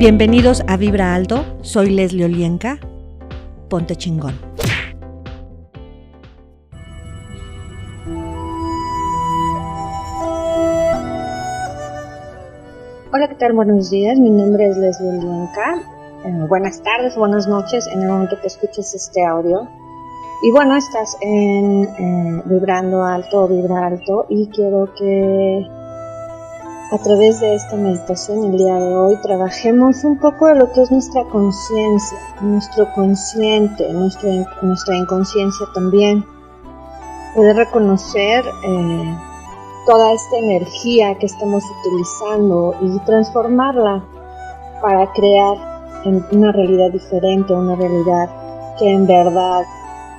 Bienvenidos a Vibra Alto, soy Leslie Olienka. Ponte chingón. Hola, ¿qué tal? Buenos días, mi nombre es Leslie Olienka. Eh, buenas tardes, buenas noches en el momento que escuches este audio. Y bueno, estás en eh, Vibrando Alto Vibra Alto y quiero que a través de esta meditación el día de hoy trabajemos un poco de lo que es nuestra conciencia, nuestro consciente, nuestra, nuestra inconsciencia también. Poder reconocer eh, toda esta energía que estamos utilizando y transformarla para crear una realidad diferente, una realidad que en verdad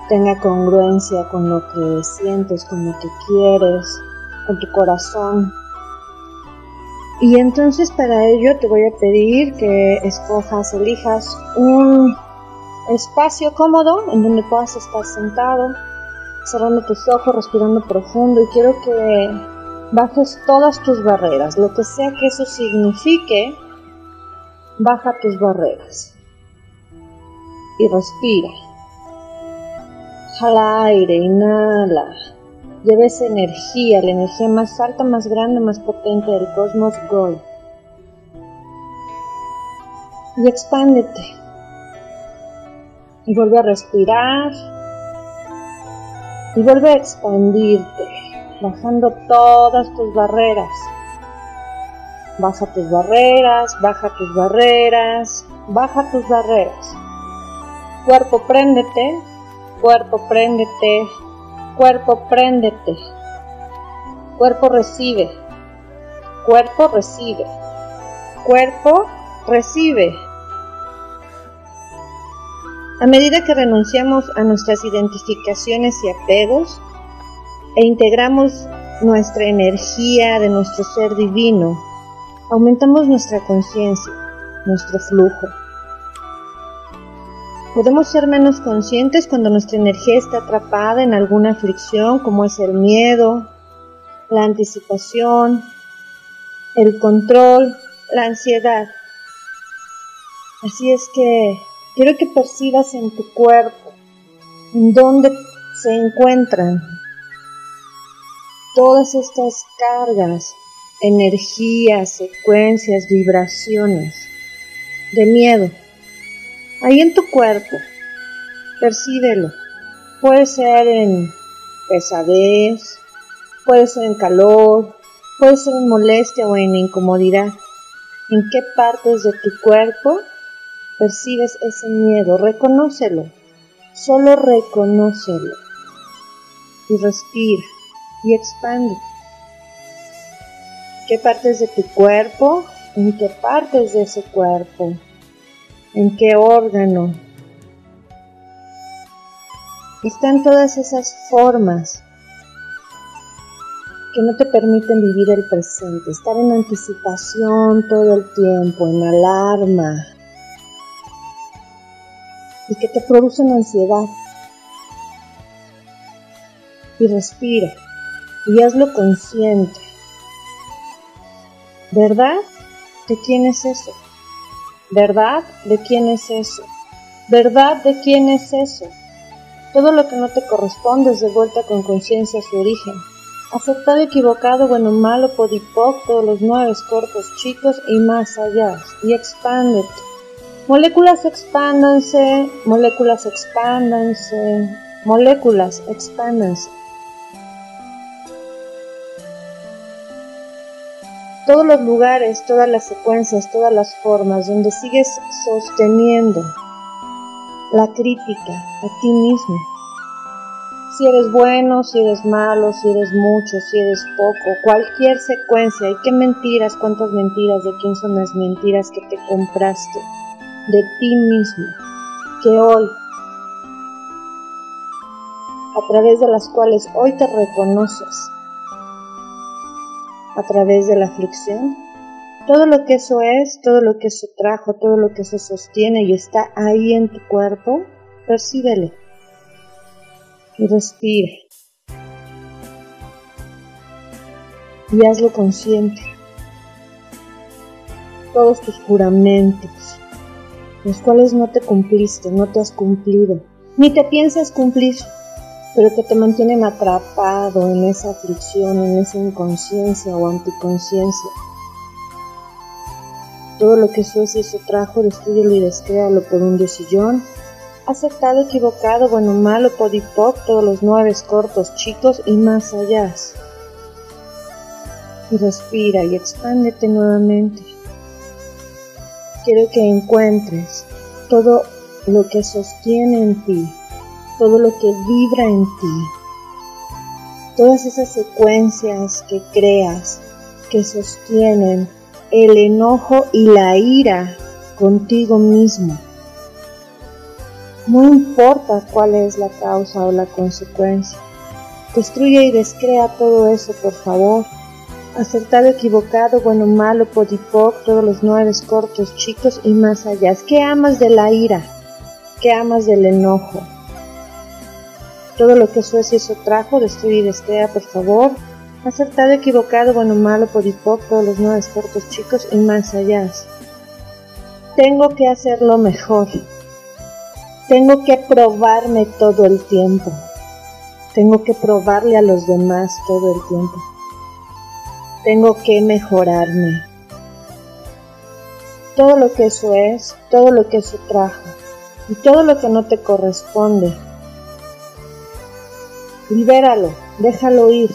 tenga congruencia con lo que sientes, con lo que quieres, con tu corazón, y entonces para ello te voy a pedir que escojas, elijas un espacio cómodo en donde puedas estar sentado, cerrando tus ojos, respirando profundo y quiero que bajes todas tus barreras, lo que sea que eso signifique, baja tus barreras y respira. Jala aire, inhala. Lleva esa energía, la energía más alta, más grande, más potente del cosmos Goy. Y expándete. Y vuelve a respirar. Y vuelve a expandirte, bajando todas tus barreras. Baja tus barreras, baja tus barreras, baja tus barreras. Cuerpo, préndete. Cuerpo, préndete Cuerpo, préndete. Cuerpo, recibe. Cuerpo, recibe. Cuerpo, recibe. A medida que renunciamos a nuestras identificaciones y apegos e integramos nuestra energía de nuestro ser divino, aumentamos nuestra conciencia, nuestro flujo. Podemos ser menos conscientes cuando nuestra energía está atrapada en alguna aflicción como es el miedo, la anticipación, el control, la ansiedad. Así es que quiero que percibas en tu cuerpo dónde se encuentran todas estas cargas, energías, secuencias, vibraciones de miedo ahí en tu cuerpo. Percíbelo. Puede ser en pesadez, puede ser en calor, puede ser en molestia o en incomodidad. ¿En qué partes de tu cuerpo percibes ese miedo? Reconócelo. Solo reconócelo. Y respira y expande. ¿Qué partes de tu cuerpo? ¿En qué partes de ese cuerpo? En qué órgano. Están todas esas formas que no te permiten vivir el presente, estar en anticipación todo el tiempo, en alarma, y que te producen ansiedad. Y respira y hazlo consciente. ¿Verdad? ¿De quién es eso? ¿Verdad? ¿De quién es eso? ¿Verdad? ¿De quién es eso? Todo lo que no te corresponde es de vuelta con conciencia su origen. Aceptado, equivocado, bueno, malo, podipoc, todos los nueve cortos, chicos y más allá. Y expándete. Moléculas expándanse, moléculas expándanse, moléculas expándanse. Todos los lugares, todas las secuencias, todas las formas donde sigues sosteniendo la crítica a ti mismo. Si eres bueno, si eres malo, si eres mucho, si eres poco, cualquier secuencia, y qué mentiras, cuántas mentiras, de quién son las mentiras que te compraste, de ti mismo, que hoy, a través de las cuales hoy te reconoces, a través de la aflicción. Todo lo que eso es, todo lo que eso trajo, todo lo que eso sostiene y está ahí en tu cuerpo, percíbele y respira. Y hazlo consciente. todos tus juramentos, los cuales no te cumpliste, no te has cumplido, ni te piensas cumplir, pero que te mantienen atrapado en esa aflicción, en esa inconsciencia o anticonciencia. Todo lo que Suecia eso trajo, destruyelo y descréalo por un diosillón. Acertado, equivocado, bueno, malo, podipoc, todos los nueve cortos, chicos y más allá. Respira y expándete nuevamente. Quiero que encuentres todo lo que sostiene en ti, todo lo que vibra en ti, todas esas secuencias que creas, que sostienen el enojo y la ira contigo mismo. No importa cuál es la causa o la consecuencia. Destruye y descrea todo eso, por favor. Acertado, equivocado, bueno, malo, podipoc, todos los nueve cortos, chicos y más allá. ¿Qué amas de la ira? ¿Qué amas del enojo? Todo lo que Suecia eso trajo, destruye y descrea, por favor acertado, equivocado, bueno, malo, podipoc, todos los nueve cortos chicos y más allá. Tengo que hacerlo mejor. Tengo que probarme todo el tiempo. Tengo que probarle a los demás todo el tiempo. Tengo que mejorarme. Todo lo que eso es, todo lo que eso trajo y todo lo que no te corresponde. Libéralo, déjalo ir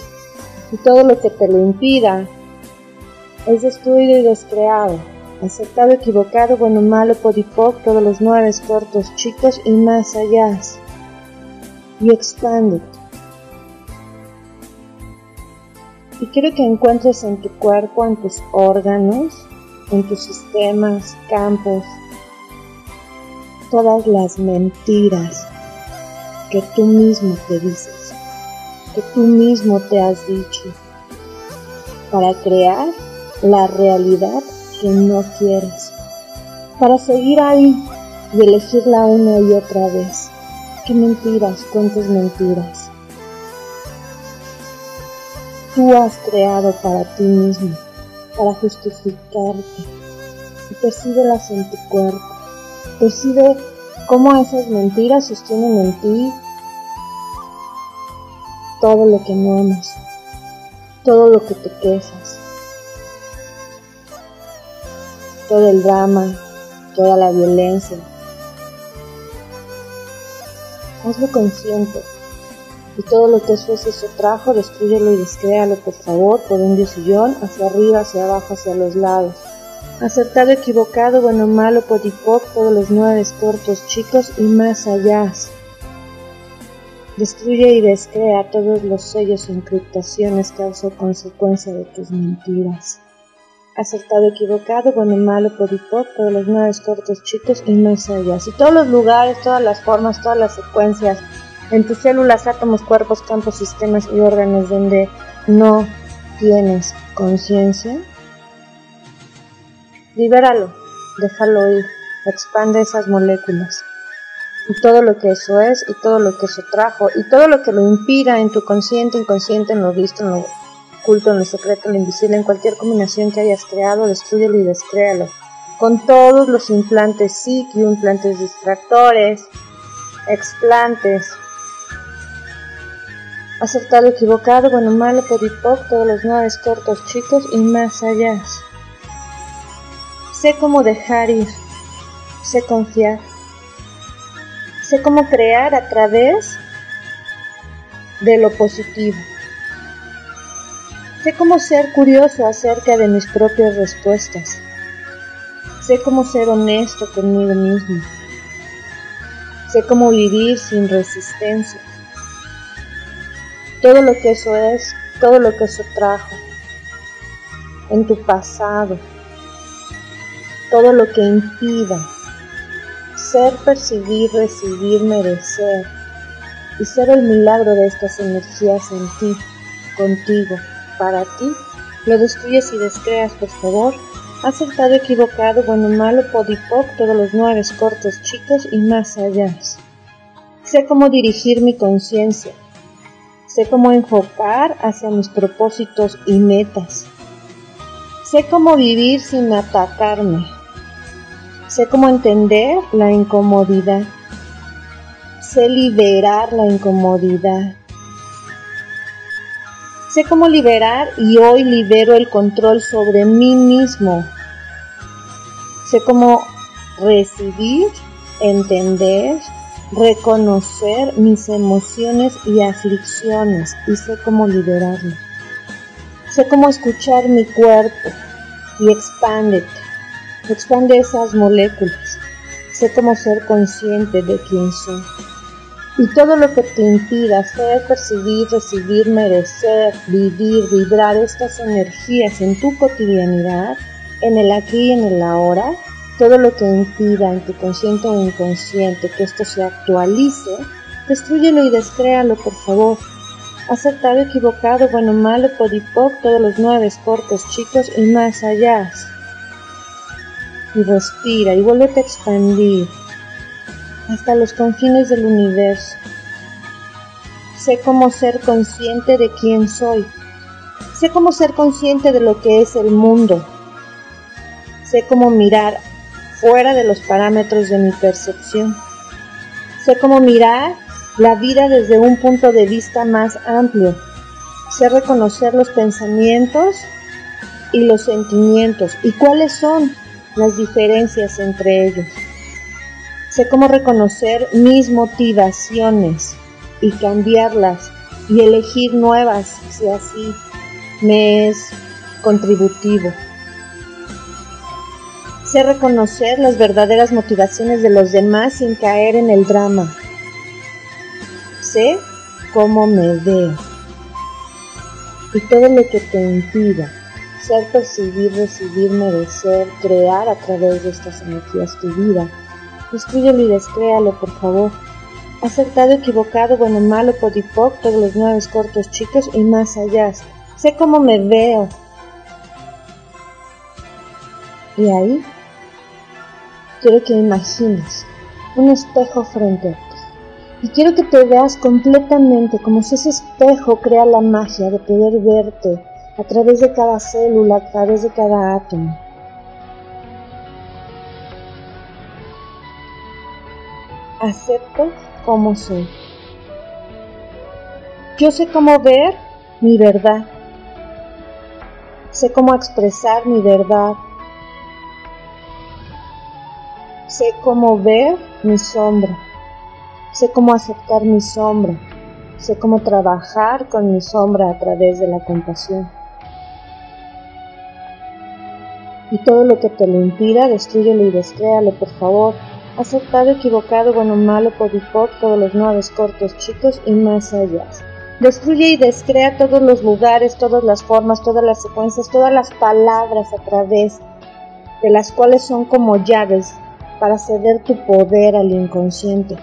y todo lo que te lo impida es destruido y descreado, aceptado, equivocado, bueno, malo, podipoc, todos los nueve cortos, chicos y más allá. Y expande. Y quiero que encuentres en tu cuerpo, en tus órganos, en tus sistemas, campos, todas las mentiras que tú mismo te dices tú mismo te has dicho para crear la realidad que no quieres, para seguir ahí y elegirla una y otra vez. ¿Qué mentiras, cuántas mentiras? Tú has creado para ti mismo, para justificarte. Y percíbelas en tu cuerpo. Percibe cómo esas mentiras sostienen en ti todo lo que no amas, todo lo que te quejas, todo el drama, toda la violencia. Hazlo consciente y todo lo que eso es eso trajo, destruyelo y descréalo por favor por un diosillón, hacia arriba, hacia abajo, hacia los lados. Acertado, equivocado, bueno, malo, podipoc, todos los nueve cortos, chicos y más allá. Destruye y descrea todos los sellos e encriptaciones causa o consecuencia de tus mentiras. Acertado, equivocado, bueno, malo, podipoc, todos los nueve cortos chicos y más allá. Y todos los lugares, todas las formas, todas las secuencias en tus células, átomos, cuerpos, campos, sistemas y órganos donde no tienes conciencia, libéralo, déjalo ir, expande esas moléculas y todo lo que eso es y todo lo que eso trajo y todo lo que lo impida en tu consciente, inconsciente, en lo visto, en lo oculto, en lo secreto, en lo invisible, en cualquier combinación que hayas creado, destruyelo y descréalo. Con todos los implantes psiqui, implantes distractores, explantes, acertado, equivocado, bueno, malo, podipoc, todos los nueve cortos, chicos y más allá. Sé cómo dejar ir, sé confiar sé cómo crear a través de lo positivo. Sé cómo ser curioso acerca de mis propias respuestas. Sé cómo ser honesto conmigo mismo. Sé cómo vivir sin resistencia. Todo lo que eso es, todo lo que eso trajo en tu pasado, todo lo que impida ser, percibir, recibir, merecer y ser el milagro de estas energías en ti, contigo, para ti, lo destruyes y descreas, por favor. Acertado, equivocado, bueno, malo, podipoc, todos los nueve cortos, chicos y más allá. Sé cómo dirigir mi conciencia. Sé cómo enfocar hacia mis propósitos y metas. Sé cómo vivir sin atacarme. Sé cómo entender la incomodidad. Sé liberar la incomodidad. Sé cómo liberar y hoy libero el control sobre mí mismo. Sé cómo recibir, entender, reconocer mis emociones y aflicciones y sé cómo liberarlo. Sé cómo escuchar mi cuerpo y expándete, expande esas moléculas. Sé cómo ser consciente de quién soy. Y todo lo que te impida hacer, percibir, recibir, merecer, vivir, vibrar estas energías en tu cotidianidad, en el aquí y en el ahora, todo lo que impida en tu consciente o inconsciente que esto se actualice, destruyelo y descréalo, por favor. Acertado, equivocado, bueno, malo, podipoc, todos los nueve cortos, chicos y más allá. Y respira y vuélvete a expandir hasta los confines del universo. Sé cómo ser consciente de quién soy. Sé cómo ser consciente de lo que es el mundo. Sé cómo mirar fuera de los parámetros de mi percepción. Sé cómo mirar la vida desde un punto de vista más amplio. Sé reconocer los pensamientos y los sentimientos y cuáles son las diferencias entre ellos. Sé cómo reconocer mis motivaciones y cambiarlas y elegir nuevas si así me es contributivo. Sé reconocer las verdaderas motivaciones de los demás sin caer en el drama. Sé cómo me veo. Y todo lo que te impida ser, percibir, recibir, merecer, crear a través de estas energías tu vida, destruyelo y descréalo, por favor. Acertado, equivocado, bueno, malo, podipoc, todos los nueve cortos chicos y más allá. Sé cómo me veo. Y ahí quiero que imagines un espejo frente a ti. Y quiero que te veas completamente como si ese espejo crea la magia de poder verte a través de cada célula, a través de cada átomo. Acepto como soy. Yo sé cómo ver mi verdad. Sé cómo expresar mi verdad Sé cómo ver mi sombra. Sé cómo aceptar mi sombra. Sé cómo trabajar con mi sombra a través de la compasión. Y todo lo que te lo impida, destruyelo y descréalo, por favor. Aceptado, equivocado, bueno, malo, podipoc, todos los nueve cortos, chicos y más allá. Destruye y descrea todos los lugares, todas las formas, todas las secuencias, todas las palabras a través de las cuales son como llaves para ceder tu poder al inconsciente.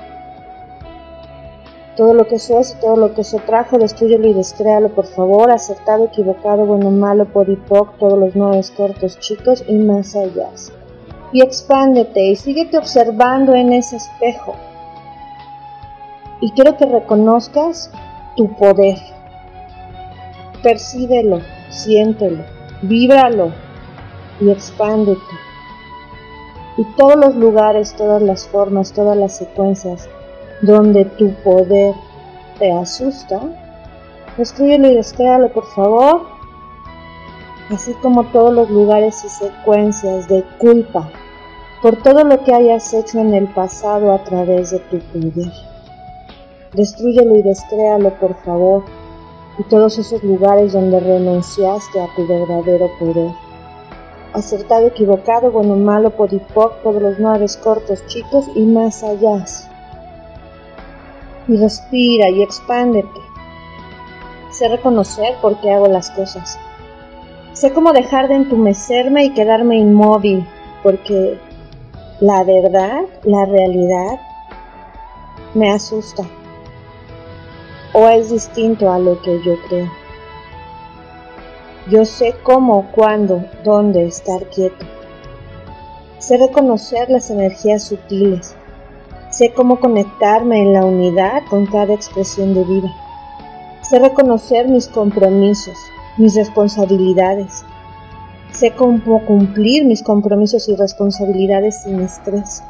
Todo lo que sos y todo lo que eso trajo, destruyelo y descréalo, por favor, acertado, equivocado, bueno, malo, por hipoc, todos los nueve cortos chicos y más allá. Y expándete y síguete observando en ese espejo. Y quiero que reconozcas tu poder. Percíbelo, siéntelo, víbralo y expándete y todos los lugares, todas las formas, todas las secuencias donde tu poder te asusta, destruyelo y descréalo por favor, así como todos los lugares y secuencias de culpa por todo lo que hayas hecho en el pasado a través de tu poder. Destruyelo y descréalo por favor, y todos esos lugares donde renunciaste a tu verdadero poder acertado, equivocado, bueno, malo, podipoc, todos los nueve cortos, chicos y más allá. Y respira y expándete. Sé reconocer por qué hago las cosas. Sé cómo dejar de entumecerme y quedarme inmóvil, porque la verdad, la realidad, me asusta. O es distinto a lo que yo creo. Yo sé cómo, cuándo, dónde estar quieto. Sé reconocer las energías sutiles. Sé cómo conectarme en la unidad con cada expresión de vida. Sé reconocer mis compromisos, mis responsabilidades. Sé cómo cumplir mis compromisos y responsabilidades sin estrés,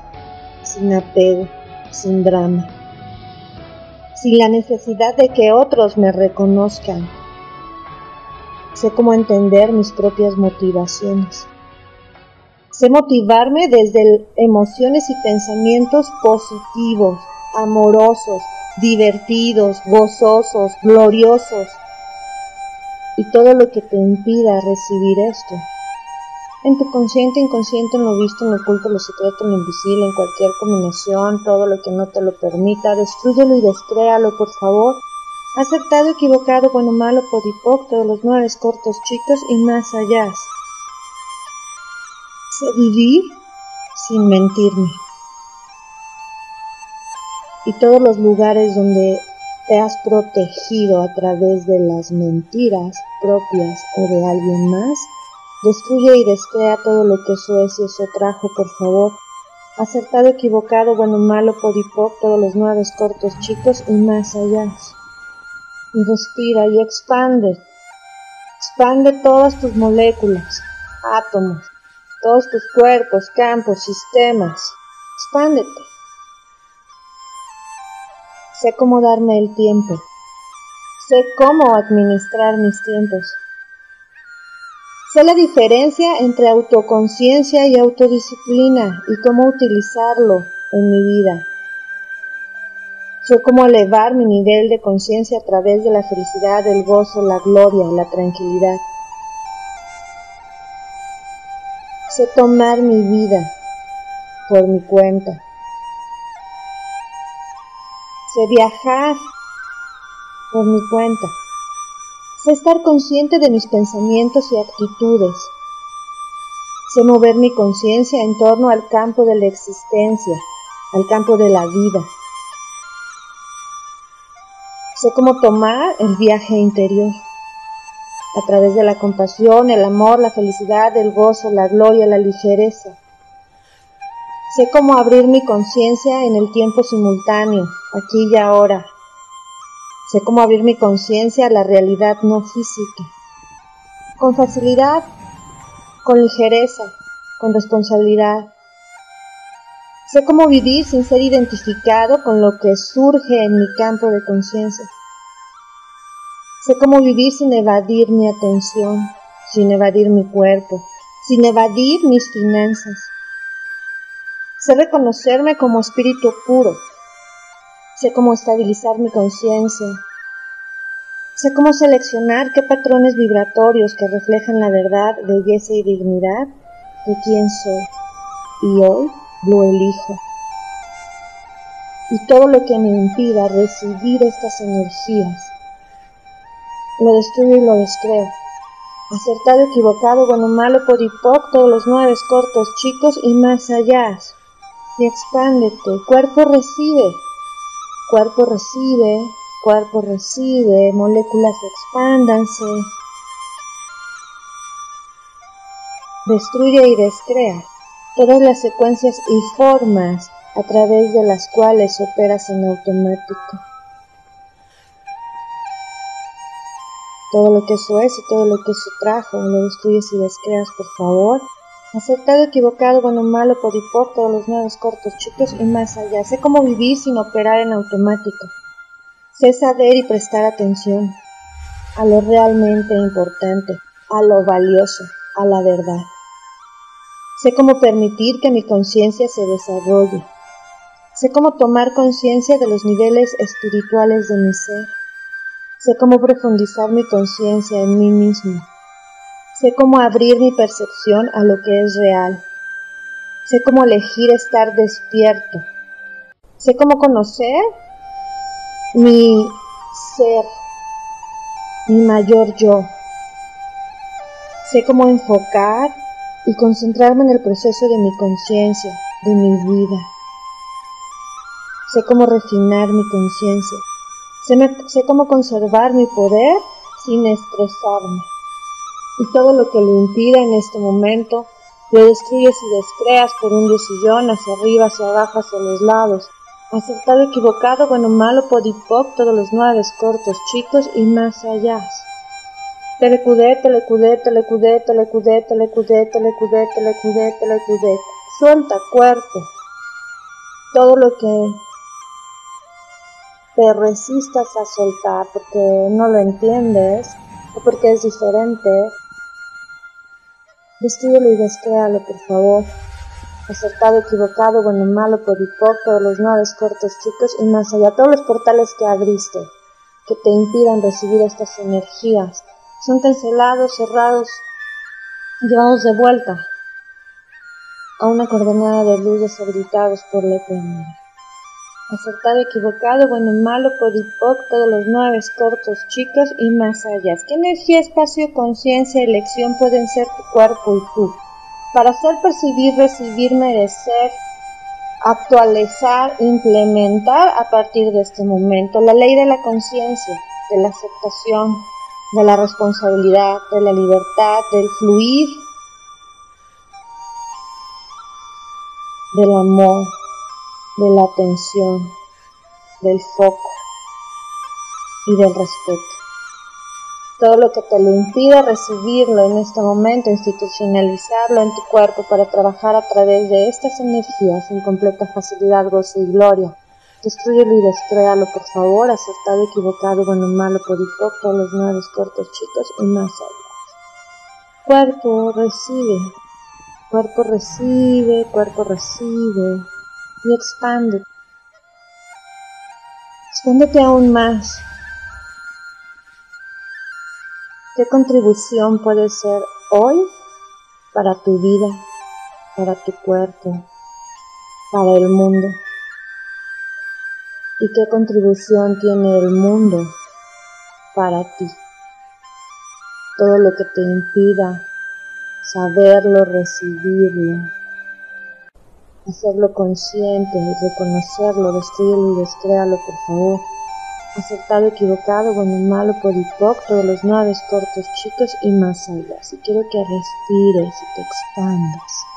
sin apego, sin drama, sin la necesidad de que otros me reconozcan. Sé cómo entender mis propias motivaciones. Sé motivarme desde emociones y pensamientos positivos, amorosos, divertidos, gozosos, gloriosos, y todo lo que te impida recibir esto. En tu consciente, inconsciente, en lo visto, en lo oculto, en lo secreto, en lo invisible, en cualquier combinación, todo lo que no te lo permita, destruyelo y descréalo, por favor. Aceptado, equivocado, bueno, malo, podipoc, todos los nueve cortos, chicos y más allá. Vivir sin mentirme. Y todos los lugares donde te has protegido a través de las mentiras propias o de alguien más, destruye y descrea todo lo que eso es y eso trajo, por favor. Acertado, equivocado, bueno, malo, podipoc, todos los nueve cortos, chicos y más allá. Y respira y expande. Expande todas tus moléculas, átomos, todos tus cuerpos, campos, sistemas. Expándete. Sé cómo darme el tiempo. Sé cómo administrar mis tiempos. Sé la diferencia entre autoconciencia y autodisciplina y cómo utilizarlo en mi vida. Sé cómo elevar mi nivel de conciencia a través de la felicidad, el gozo, la gloria, la tranquilidad. Sé tomar mi vida por mi cuenta. Sé viajar por mi cuenta, sé estar consciente de mis pensamientos y actitudes, sé mover mi conciencia en torno al campo de la existencia, al campo de la vida. Sé cómo tomar el viaje interior a través de la compasión, el amor, la felicidad, el gozo, la gloria, la ligereza. Sé cómo abrir mi conciencia en el tiempo simultáneo, aquí y ahora. Sé cómo abrir mi conciencia a la realidad no física. Con facilidad, con ligereza, con responsabilidad. Sé cómo vivir sin ser identificado con lo que surge en mi campo de conciencia. Sé cómo vivir sin evadir mi atención, sin evadir mi cuerpo, sin evadir mis finanzas. Sé reconocerme como espíritu puro, Sé cómo estabilizar mi conciencia. Sé cómo seleccionar qué patrones vibratorios que reflejan la verdad, belleza y dignidad de quién soy. Y hoy lo elijo. Y todo lo que me impida recibir estas energías, lo destruyo y lo descreo. Acertado, equivocado, bueno, malo, podipoc, todos los nueve cortos, chicos y más allá. Y expándete, cuerpo recibe, cuerpo recibe, cuerpo recibe, moléculas expándanse, destruye y descrea todas las secuencias y formas a través de las cuales operas en automático. Todo lo que eso es y todo lo que eso trajo, lo destruyes y descreas, por favor. Acertado, equivocado, bueno, malo, podipoc, todos los nuevos cortos, chicos y más allá. Sé cómo vivir sin operar en automático. Sé saber y prestar atención a lo realmente importante, a lo valioso, a la verdad. Sé cómo permitir que mi conciencia se desarrolle. Sé cómo tomar conciencia de los niveles espirituales de mi ser. Sé cómo profundizar mi conciencia en mí mismo Sé cómo abrir mi percepción a lo que es real. Sé cómo elegir estar despierto. Sé cómo conocer mi ser, mi mayor yo. Sé cómo enfocar y concentrarme en el proceso de mi conciencia, de mi vida. Sé cómo refinar mi conciencia. Sé, sé, cómo conservar mi poder sin estresarme y todo lo que lo impida en este momento, lo destruyes y descreas por un sillón hacia arriba, hacia abajo, hacia los lados. Acertado, equivocado, bueno, malo, podipoc, todos los nueve cortos, chicos y más allá. Telecudé, telecudé, telecudé, telecudé, telecudé, telecudé, telecudé, telecudé. Suelta cuerpo. Todo lo que te resistas a soltar porque no lo entiendes o porque es diferente, Destruyelo y descréalo, por favor. Acertado, equivocado, bueno, malo, podipoc, todos los nueve cortos, chicos y más allá, todos los portales que abriste, que te impidan recibir estas energías, son cancelados, cerrados, llevados de vuelta a una coordenada de luz deshabilitados por la eternidad. Acertado, equivocado, bueno, malo, podipoc, todos los nueve cortos, chicos y más allá. ¿Qué energía, espacio, conciencia, elección pueden ser tu cuerpo y tú? Para hacer percibir, recibir, merecer, actualizar, implementar a partir de este momento la ley de la conciencia, de la aceptación, de la responsabilidad, de la libertad, del fluir, del amor, de la atención, del foco y del respeto. Todo lo que te lo impida recibirlo en este momento, institucionalizarlo en tu cuerpo para trabajar a través de estas energías en completa facilidad, gozo y gloria Destruyelo y descréalo, por favor, acertado, equivocado, bueno, malo, por todos los nueve cortos, chicos y más allá. Cuerpo, recibe. Cuerpo, recibe, cuerpo, recibe. Y expande. Expándete aún más. ¿Qué contribución puede ser hoy para tu vida, para tu cuerpo, para el mundo? y qué contribución tiene el mundo para ti. Todo lo que te impida saberlo, recibirlo, hacerlo consciente, reconocerlo, destruirlo y descréalo, por favor. Acertado, equivocado, bueno, malo, por hipoc, todos los nueve cortos, chicos y más allá. Si quiero que respires y te expandas.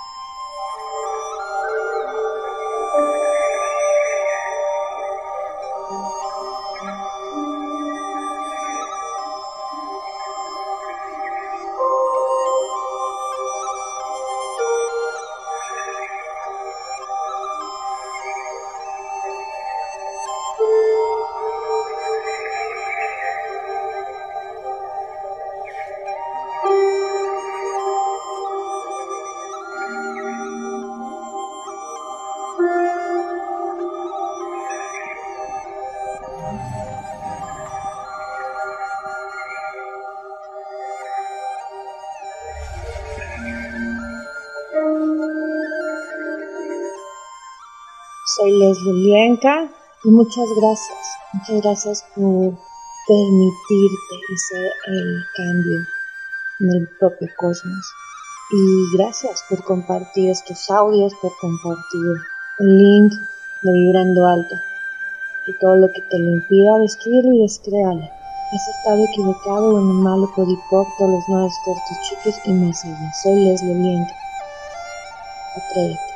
Soy Leslie Lienka y muchas gracias, muchas gracias por permitirte hacer el cambio en el propio cosmos. Y gracias por compartir estos audios, por compartir el link de Vibrando Alto. Y todo lo que te lo impida, destruirlo y descrearlo. Has estado equivocado en un malo por todos los nuevos cortos chicos y más allá. Soy Leslie Lienka. Atrévete.